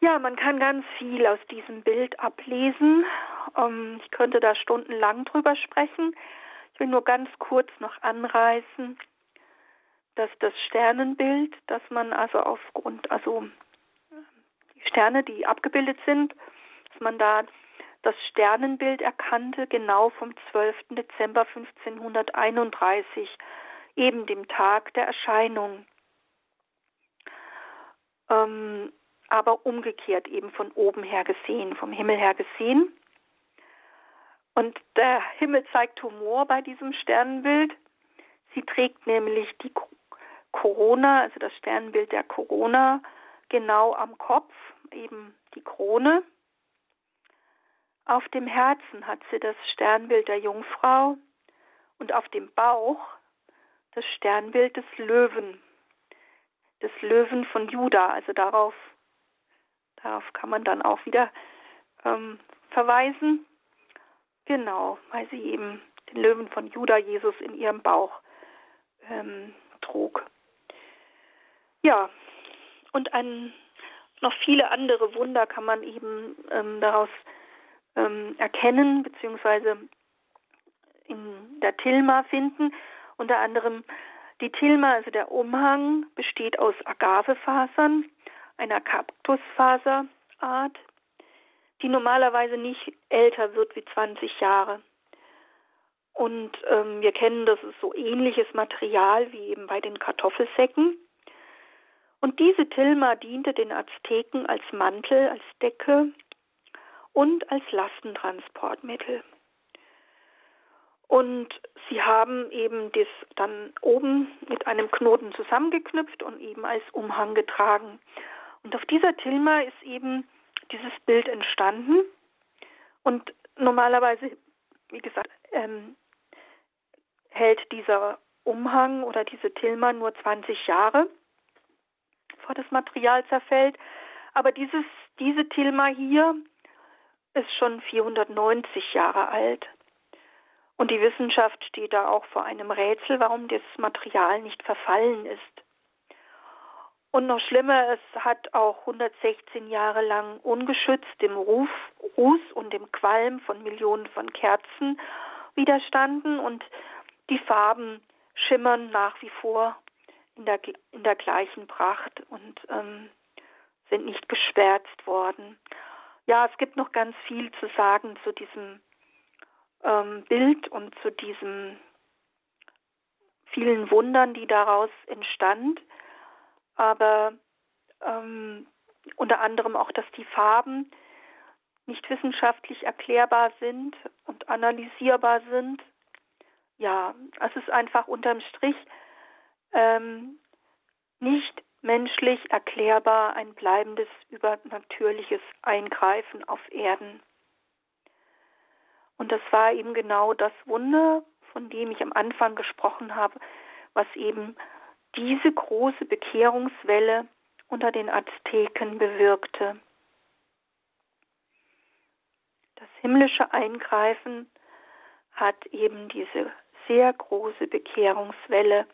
Ja, man kann ganz viel aus diesem Bild ablesen. Ähm, ich könnte da stundenlang drüber sprechen. Ich will nur ganz kurz noch anreißen, dass das Sternenbild, dass man also aufgrund, also die Sterne, die abgebildet sind, dass man da das Sternenbild erkannte, genau vom 12. Dezember 1531, eben dem Tag der Erscheinung. Ähm, aber umgekehrt eben von oben her gesehen, vom Himmel her gesehen. Und der Himmel zeigt Humor bei diesem Sternenbild. Sie trägt nämlich die Corona, also das Sternbild der Corona, genau am Kopf, eben die Krone. Auf dem Herzen hat sie das Sternbild der Jungfrau und auf dem Bauch das Sternbild des Löwen, des Löwen von Juda. Also darauf, darauf kann man dann auch wieder ähm, verweisen. Genau, weil sie eben den Löwen von Juda, Jesus, in ihrem Bauch ähm, trug. Ja, und ein, noch viele andere Wunder kann man eben ähm, daraus ähm, erkennen, beziehungsweise in der Tilma finden. Unter anderem die Tilma, also der Umhang, besteht aus Agavefasern, einer Kaktusfaserart, die normalerweise nicht älter wird wie 20 Jahre. Und ähm, wir kennen, das ist so ähnliches Material wie eben bei den Kartoffelsäcken. Und diese Tilma diente den Azteken als Mantel, als Decke und als Lastentransportmittel. Und sie haben eben das dann oben mit einem Knoten zusammengeknüpft und eben als Umhang getragen. Und auf dieser Tilma ist eben dieses Bild entstanden. Und normalerweise, wie gesagt, ähm, hält dieser Umhang oder diese Tilma nur 20 Jahre, bevor das Material zerfällt. Aber dieses, diese Tilma hier ist schon 490 Jahre alt. Und die Wissenschaft steht da auch vor einem Rätsel, warum das Material nicht verfallen ist. Und noch schlimmer, es hat auch 116 Jahre lang ungeschützt dem Ruf, Ruß und dem Qualm von Millionen von Kerzen widerstanden und die Farben schimmern nach wie vor in der, in der gleichen Pracht und ähm, sind nicht geschwärzt worden. Ja, es gibt noch ganz viel zu sagen zu diesem ähm, Bild und zu diesen vielen Wundern, die daraus entstand. Aber ähm, unter anderem auch, dass die Farben nicht wissenschaftlich erklärbar sind und analysierbar sind. Ja, es ist einfach unterm Strich ähm, nicht menschlich erklärbar ein bleibendes übernatürliches Eingreifen auf Erden. Und das war eben genau das Wunder, von dem ich am Anfang gesprochen habe, was eben diese große Bekehrungswelle unter den Azteken bewirkte. Das himmlische Eingreifen hat eben diese sehr große Bekehrungswelle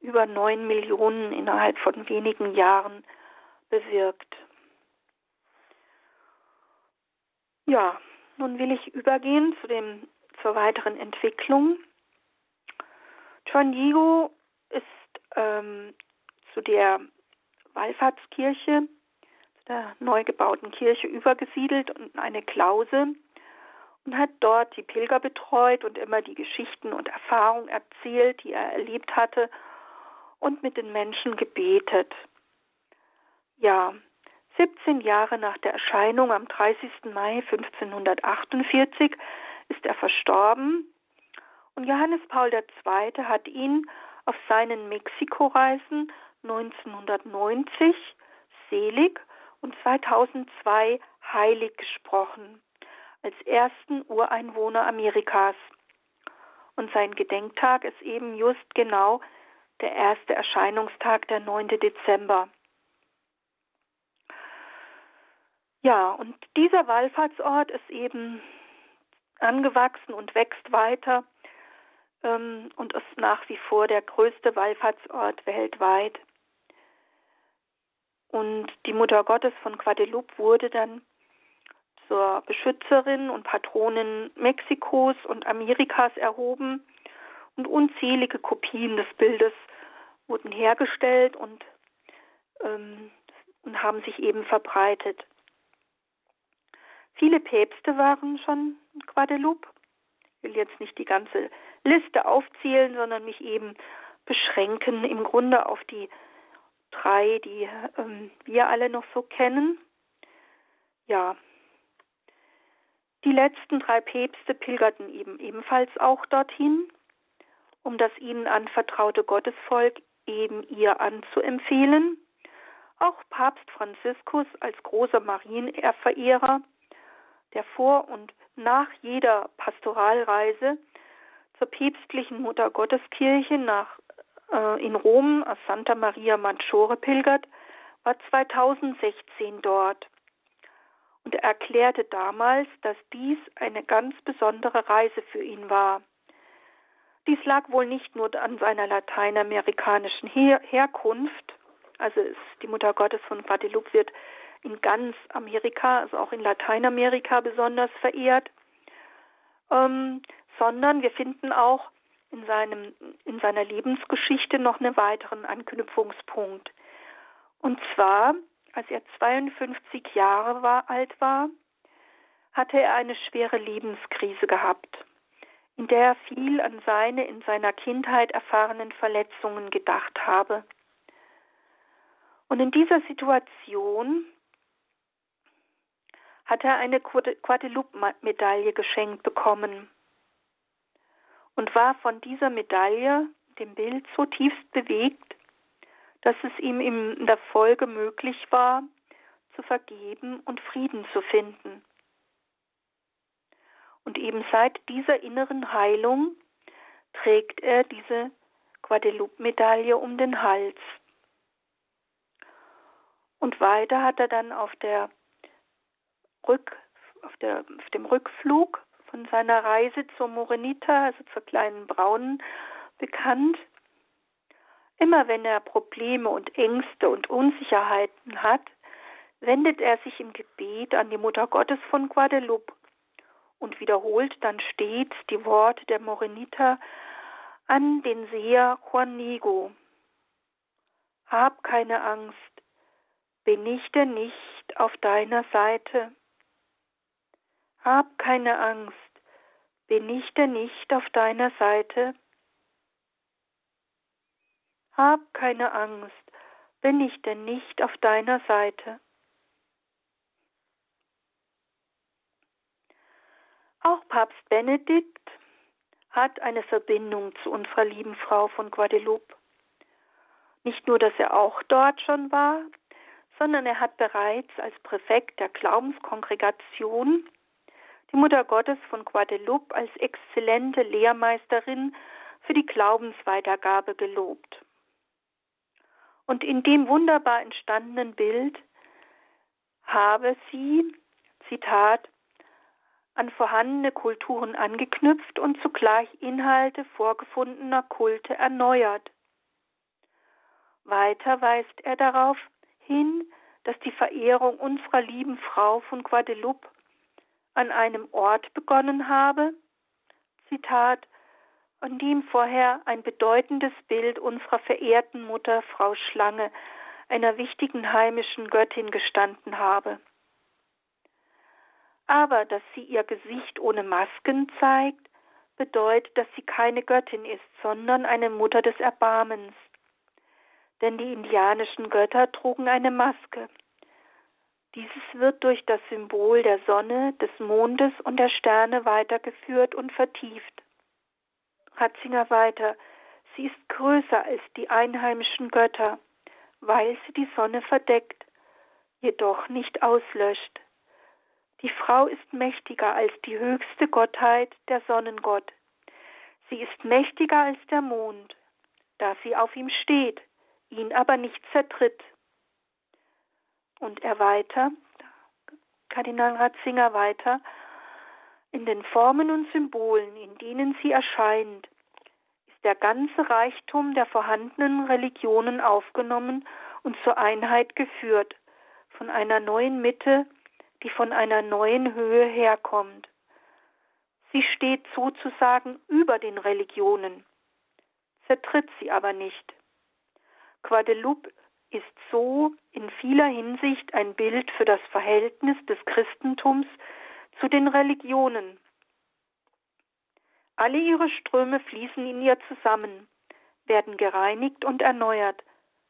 über neun Millionen innerhalb von wenigen Jahren bewirkt. Ja, nun will ich übergehen zu dem, zur weiteren Entwicklung. Juan Diego ist ähm, zu der Wallfahrtskirche, zu der neu gebauten Kirche übergesiedelt und eine Klause und hat dort die Pilger betreut und immer die Geschichten und Erfahrungen erzählt, die er erlebt hatte und mit den Menschen gebetet. Ja, 17 Jahre nach der Erscheinung am 30. Mai 1548 ist er verstorben und Johannes Paul II. hat ihn auf seinen Mexiko-Reisen 1990 selig und 2002 heilig gesprochen, als ersten Ureinwohner Amerikas. Und sein Gedenktag ist eben just genau der erste Erscheinungstag, der 9. Dezember. Ja, und dieser Wallfahrtsort ist eben angewachsen und wächst weiter ähm, und ist nach wie vor der größte Wallfahrtsort weltweit. Und die Mutter Gottes von Guadeloupe wurde dann zur Beschützerin und Patronin Mexikos und Amerikas erhoben und unzählige Kopien des Bildes wurden hergestellt und, ähm, und haben sich eben verbreitet. Viele Päpste waren schon in Guadeloupe. Ich will jetzt nicht die ganze Liste aufzählen, sondern mich eben beschränken im Grunde auf die drei, die ähm, wir alle noch so kennen. Ja, die letzten drei Päpste pilgerten eben ebenfalls auch dorthin, um das ihnen anvertraute Gottesvolk eben ihr anzuempfehlen. Auch Papst Franziskus als großer Marienverehrer, der vor und nach jeder Pastoralreise zur päpstlichen Muttergotteskirche nach äh, in Rom Santa Maria Maggiore pilgert, war 2016 dort und er erklärte damals, dass dies eine ganz besondere Reise für ihn war. Dies lag wohl nicht nur an seiner lateinamerikanischen Her Herkunft, also ist die Mutter Gottes von Guadeloupe wird in ganz Amerika, also auch in Lateinamerika besonders verehrt, ähm, sondern wir finden auch in, seinem, in seiner Lebensgeschichte noch einen weiteren Anknüpfungspunkt. Und zwar, als er 52 Jahre war, alt war, hatte er eine schwere Lebenskrise gehabt, in der er viel an seine in seiner Kindheit erfahrenen Verletzungen gedacht habe. Und in dieser Situation hat er eine Guadeloupe-Medaille geschenkt bekommen und war von dieser Medaille, dem Bild, so tiefst bewegt, dass es ihm in der Folge möglich war, zu vergeben und Frieden zu finden. Und eben seit dieser inneren Heilung trägt er diese Guadeloupe-Medaille um den Hals. Und weiter hat er dann auf, der Rück, auf, der, auf dem Rückflug von seiner Reise zur Morenita, also zur kleinen Braunen, bekannt. Immer wenn er Probleme und Ängste und Unsicherheiten hat, wendet er sich im Gebet an die Mutter Gottes von Guadeloupe und wiederholt dann stets die Worte der Morenita an den Seher Juanigo. Hab keine Angst, bin ich denn nicht auf deiner Seite? Hab keine Angst, bin ich denn nicht auf deiner Seite? Hab keine Angst, bin ich denn nicht auf deiner Seite? Auch Papst Benedikt hat eine Verbindung zu unserer lieben Frau von Guadeloupe. Nicht nur, dass er auch dort schon war, sondern er hat bereits als Präfekt der Glaubenskongregation die Mutter Gottes von Guadeloupe als exzellente Lehrmeisterin für die Glaubensweitergabe gelobt. Und in dem wunderbar entstandenen Bild habe sie, Zitat, an vorhandene Kulturen angeknüpft und zugleich Inhalte vorgefundener Kulte erneuert. Weiter weist er darauf hin, dass die Verehrung unserer lieben Frau von Guadeloupe an einem Ort begonnen habe, Zitat, an dem vorher ein bedeutendes Bild unserer verehrten Mutter Frau Schlange, einer wichtigen heimischen Göttin, gestanden habe. Aber dass sie ihr Gesicht ohne Masken zeigt, bedeutet, dass sie keine Göttin ist, sondern eine Mutter des Erbarmens. Denn die indianischen Götter trugen eine Maske. Dieses wird durch das Symbol der Sonne, des Mondes und der Sterne weitergeführt und vertieft. Ratzinger weiter, sie ist größer als die einheimischen Götter, weil sie die Sonne verdeckt, jedoch nicht auslöscht. Die Frau ist mächtiger als die höchste Gottheit, der Sonnengott. Sie ist mächtiger als der Mond, da sie auf ihm steht, ihn aber nicht zertritt. Und er weiter, Kardinal Ratzinger weiter, in den Formen und Symbolen, in denen sie erscheint, ist der ganze Reichtum der vorhandenen Religionen aufgenommen und zur Einheit geführt, von einer neuen Mitte, die von einer neuen Höhe herkommt. Sie steht sozusagen über den Religionen, zertritt sie aber nicht. Guadeloupe ist so in vieler Hinsicht ein Bild für das Verhältnis des Christentums zu den Religionen. Alle ihre Ströme fließen in ihr zusammen, werden gereinigt und erneuert,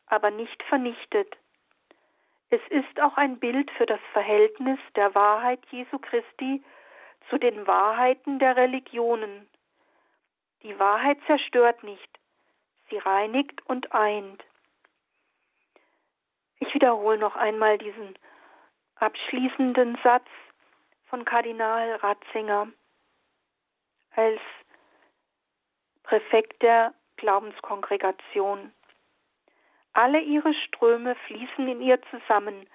aber nicht vernichtet. Es ist auch ein Bild für das Verhältnis der Wahrheit Jesu Christi zu den Wahrheiten der Religionen. Die Wahrheit zerstört nicht, sie reinigt und eint. Ich wiederhole noch einmal diesen abschließenden Satz von Kardinal Ratzinger als Präfekt der Glaubenskongregation. Alle ihre Ströme fließen in ihr zusammen,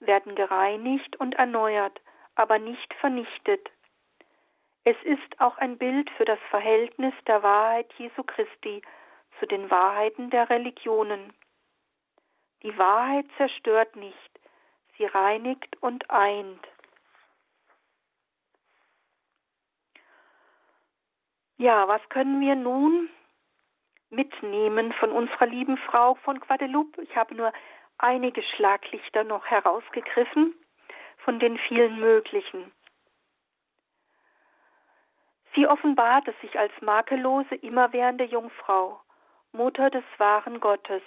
werden gereinigt und erneuert, aber nicht vernichtet. Es ist auch ein Bild für das Verhältnis der Wahrheit Jesu Christi zu den Wahrheiten der Religionen. Die Wahrheit zerstört nicht, sie reinigt und eint. Ja, was können wir nun mitnehmen von unserer lieben Frau von Guadeloupe? Ich habe nur einige Schlaglichter noch herausgegriffen von den vielen möglichen. Sie offenbarte sich als makellose, immerwährende Jungfrau, Mutter des wahren Gottes,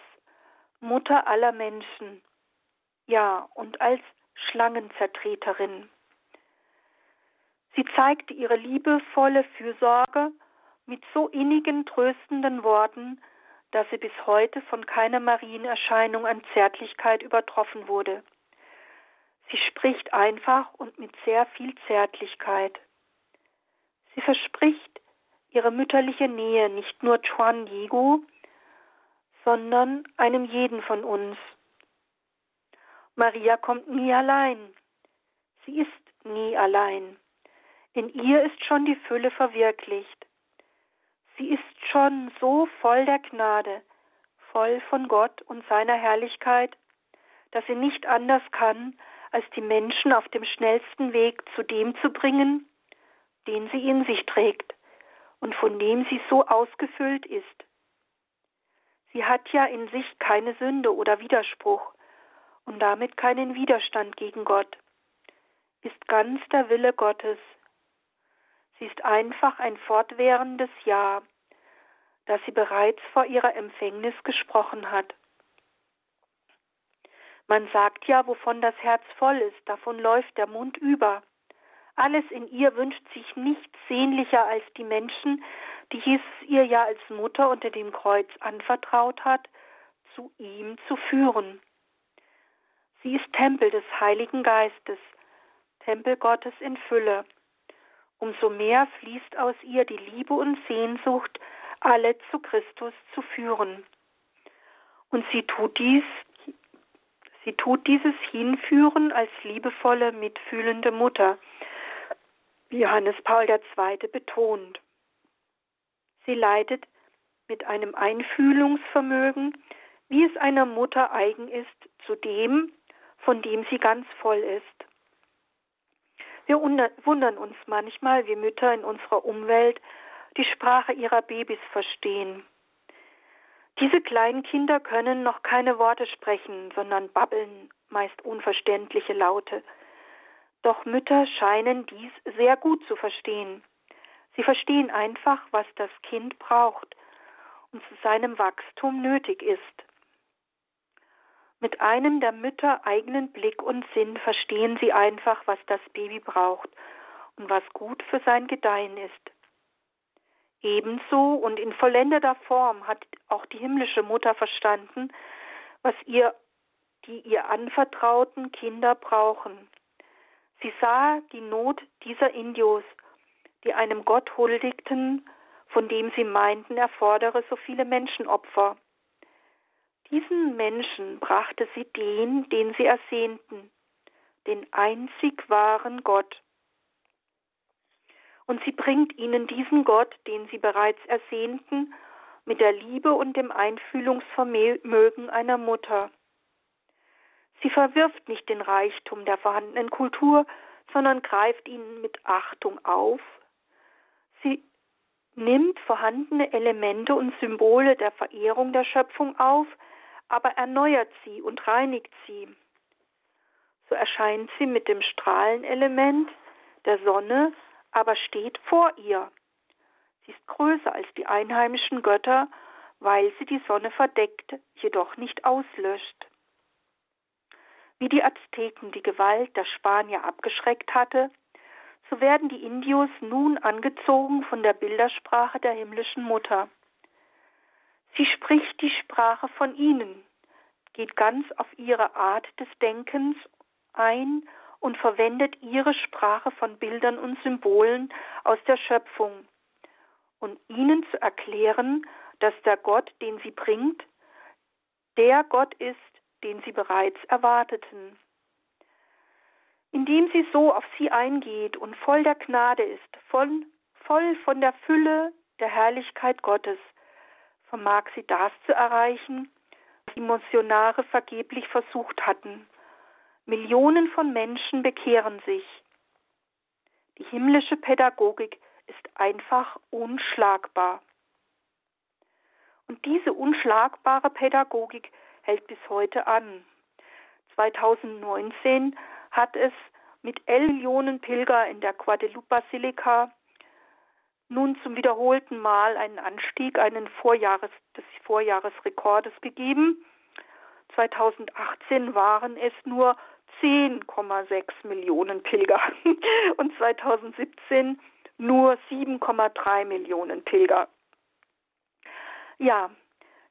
Mutter aller Menschen, ja, und als Schlangenzertreterin. Sie zeigte ihre liebevolle Fürsorge mit so innigen, tröstenden Worten, dass sie bis heute von keiner Marienerscheinung an Zärtlichkeit übertroffen wurde. Sie spricht einfach und mit sehr viel Zärtlichkeit. Sie verspricht ihre mütterliche Nähe nicht nur Chuan Yigu, sondern einem jeden von uns. Maria kommt nie allein. Sie ist nie allein. In ihr ist schon die Fülle verwirklicht. Sie ist schon so voll der Gnade, voll von Gott und seiner Herrlichkeit, dass sie nicht anders kann, als die Menschen auf dem schnellsten Weg zu dem zu bringen, den sie in sich trägt und von dem sie so ausgefüllt ist. Sie hat ja in sich keine Sünde oder Widerspruch und damit keinen Widerstand gegen Gott, ist ganz der Wille Gottes, Sie ist einfach ein fortwährendes Ja, das sie bereits vor ihrer Empfängnis gesprochen hat. Man sagt ja, wovon das Herz voll ist, davon läuft der Mund über. Alles in ihr wünscht sich nichts sehnlicher als die Menschen, die Jesus ihr ja als Mutter unter dem Kreuz anvertraut hat, zu ihm zu führen. Sie ist Tempel des Heiligen Geistes, Tempel Gottes in Fülle umso mehr fließt aus ihr die Liebe und Sehnsucht, alle zu Christus zu führen. Und sie tut dies, sie tut dieses Hinführen als liebevolle, mitfühlende Mutter, wie Johannes Paul II. betont. Sie leitet mit einem Einfühlungsvermögen, wie es einer Mutter eigen ist, zu dem, von dem sie ganz voll ist. Wir wundern uns manchmal, wie Mütter in unserer Umwelt die Sprache ihrer Babys verstehen. Diese kleinen Kinder können noch keine Worte sprechen, sondern babbeln meist unverständliche Laute. Doch Mütter scheinen dies sehr gut zu verstehen. Sie verstehen einfach, was das Kind braucht und zu seinem Wachstum nötig ist. Mit einem der Mütter eigenen Blick und Sinn verstehen sie einfach, was das Baby braucht und was gut für sein Gedeihen ist. Ebenso und in vollendeter Form hat auch die himmlische Mutter verstanden, was ihr die ihr anvertrauten Kinder brauchen. Sie sah die Not dieser Indios, die einem Gott huldigten, von dem sie meinten, er fordere so viele Menschenopfer. Diesen Menschen brachte sie den, den sie ersehnten, den einzig wahren Gott. Und sie bringt ihnen diesen Gott, den sie bereits ersehnten, mit der Liebe und dem Einfühlungsvermögen einer Mutter. Sie verwirft nicht den Reichtum der vorhandenen Kultur, sondern greift ihn mit Achtung auf. Sie nimmt vorhandene Elemente und Symbole der Verehrung der Schöpfung auf, aber erneuert sie und reinigt sie. So erscheint sie mit dem Strahlenelement der Sonne, aber steht vor ihr. Sie ist größer als die einheimischen Götter, weil sie die Sonne verdeckt, jedoch nicht auslöscht. Wie die Azteken die Gewalt der Spanier abgeschreckt hatte, so werden die Indios nun angezogen von der Bildersprache der himmlischen Mutter. Sie spricht die Sprache von ihnen, geht ganz auf ihre Art des Denkens ein und verwendet ihre Sprache von Bildern und Symbolen aus der Schöpfung, um ihnen zu erklären, dass der Gott, den sie bringt, der Gott ist, den sie bereits erwarteten. Indem sie so auf sie eingeht und voll der Gnade ist, voll, voll von der Fülle der Herrlichkeit Gottes, vermag sie das zu erreichen, was die Missionare vergeblich versucht hatten. Millionen von Menschen bekehren sich. Die himmlische Pädagogik ist einfach unschlagbar. Und diese unschlagbare Pädagogik hält bis heute an. 2019 hat es mit 11 Millionen Pilger in der Guadalupe-Basilika nun zum wiederholten Mal einen Anstieg einen Vorjahres, des Vorjahresrekordes gegeben. 2018 waren es nur 10,6 Millionen Pilger und 2017 nur 7,3 Millionen Pilger. Ja,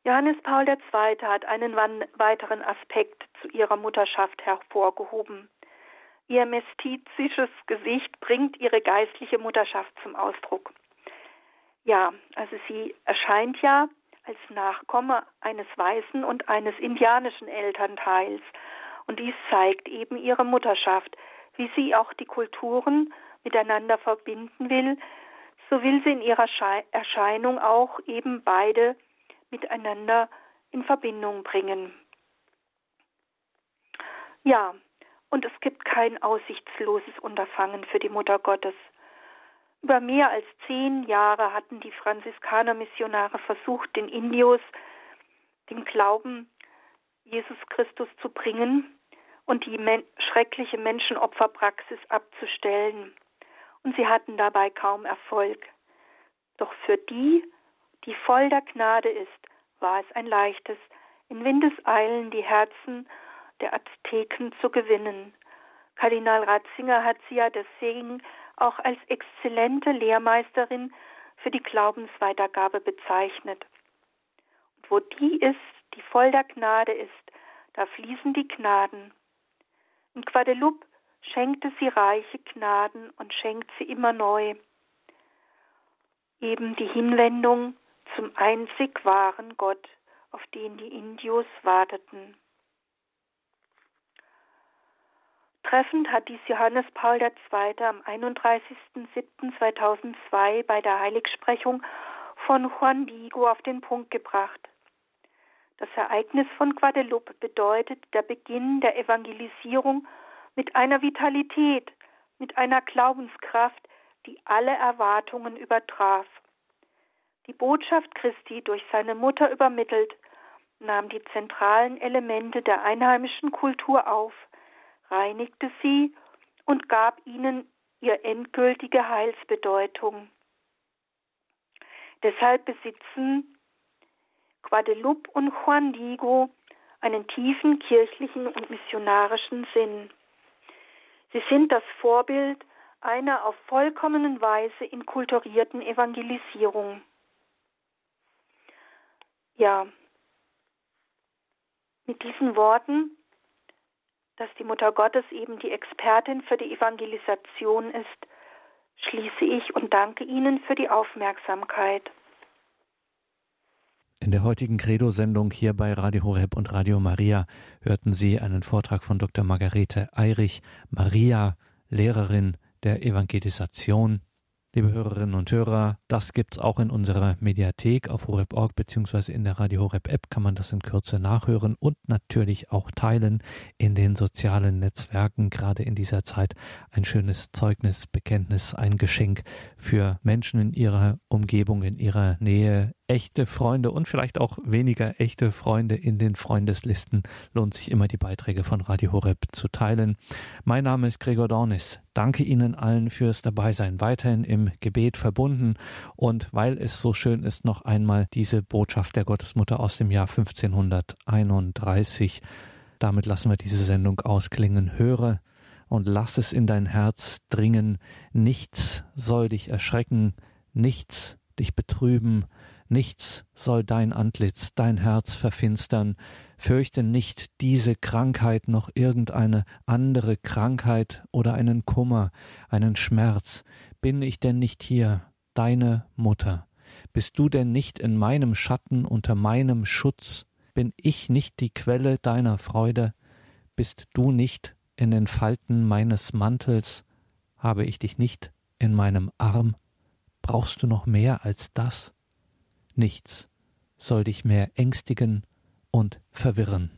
Johannes Paul II. hat einen weiteren Aspekt zu ihrer Mutterschaft hervorgehoben. Ihr mestizisches Gesicht bringt ihre geistliche Mutterschaft zum Ausdruck. Ja, also sie erscheint ja als Nachkomme eines weißen und eines indianischen Elternteils. Und dies zeigt eben ihre Mutterschaft, wie sie auch die Kulturen miteinander verbinden will, so will sie in ihrer Erscheinung auch eben beide miteinander in Verbindung bringen. Ja, und es gibt kein aussichtsloses Unterfangen für die Mutter Gottes. Über mehr als zehn Jahre hatten die Franziskaner-Missionare versucht, den Indios den Glauben Jesus Christus zu bringen und die men schreckliche Menschenopferpraxis abzustellen. Und sie hatten dabei kaum Erfolg. Doch für die, die voll der Gnade ist, war es ein leichtes, in Windeseilen die Herzen der Azteken zu gewinnen. Kardinal Ratzinger hat sie ja deswegen auch als exzellente Lehrmeisterin für die Glaubensweitergabe bezeichnet. Und wo die ist, die voll der Gnade ist, da fließen die Gnaden. In Guadeloupe schenkte sie reiche Gnaden und schenkt sie immer neu. Eben die Hinwendung zum einzig wahren Gott, auf den die Indios warteten. Treffend hat dies Johannes Paul II. am 31.07.2002 bei der Heiligsprechung von Juan Diego auf den Punkt gebracht. Das Ereignis von Guadeloupe bedeutet der Beginn der Evangelisierung mit einer Vitalität, mit einer Glaubenskraft, die alle Erwartungen übertraf. Die Botschaft Christi durch seine Mutter übermittelt, nahm die zentralen Elemente der einheimischen Kultur auf – reinigte sie und gab ihnen ihr endgültige Heilsbedeutung. Deshalb besitzen Guadeloupe und Juan Diego einen tiefen kirchlichen und missionarischen Sinn. Sie sind das Vorbild einer auf vollkommenen Weise inkulturierten Evangelisierung. Ja, mit diesen Worten dass die Mutter Gottes eben die Expertin für die Evangelisation ist, schließe ich und danke Ihnen für die Aufmerksamkeit. In der heutigen Credo-Sendung hier bei Radio Horeb und Radio Maria hörten Sie einen Vortrag von Dr. Margarete Eirich, Maria, Lehrerin der Evangelisation Liebe Hörerinnen und Hörer, das gibt's auch in unserer Mediathek auf horeb.org beziehungsweise in der Radio Horeb App kann man das in Kürze nachhören und natürlich auch teilen in den sozialen Netzwerken, gerade in dieser Zeit ein schönes Zeugnis, Bekenntnis, ein Geschenk für Menschen in ihrer Umgebung, in ihrer Nähe, echte Freunde und vielleicht auch weniger echte Freunde in den Freundeslisten lohnt sich immer die Beiträge von Radio Horeb zu teilen. Mein Name ist Gregor Dornis. Danke Ihnen allen fürs Dabeisein. Weiterhin im Gebet verbunden und weil es so schön ist, noch einmal diese Botschaft der Gottesmutter aus dem Jahr 1531. Damit lassen wir diese Sendung ausklingen. Höre und lass es in dein Herz dringen. Nichts soll dich erschrecken, nichts dich betrüben, Nichts soll dein Antlitz, dein Herz verfinstern, fürchte nicht diese Krankheit noch irgendeine andere Krankheit oder einen Kummer, einen Schmerz. Bin ich denn nicht hier, deine Mutter? Bist du denn nicht in meinem Schatten unter meinem Schutz? Bin ich nicht die Quelle deiner Freude? Bist du nicht in den Falten meines Mantels? Habe ich dich nicht in meinem Arm? Brauchst du noch mehr als das? Nichts soll dich mehr ängstigen und verwirren.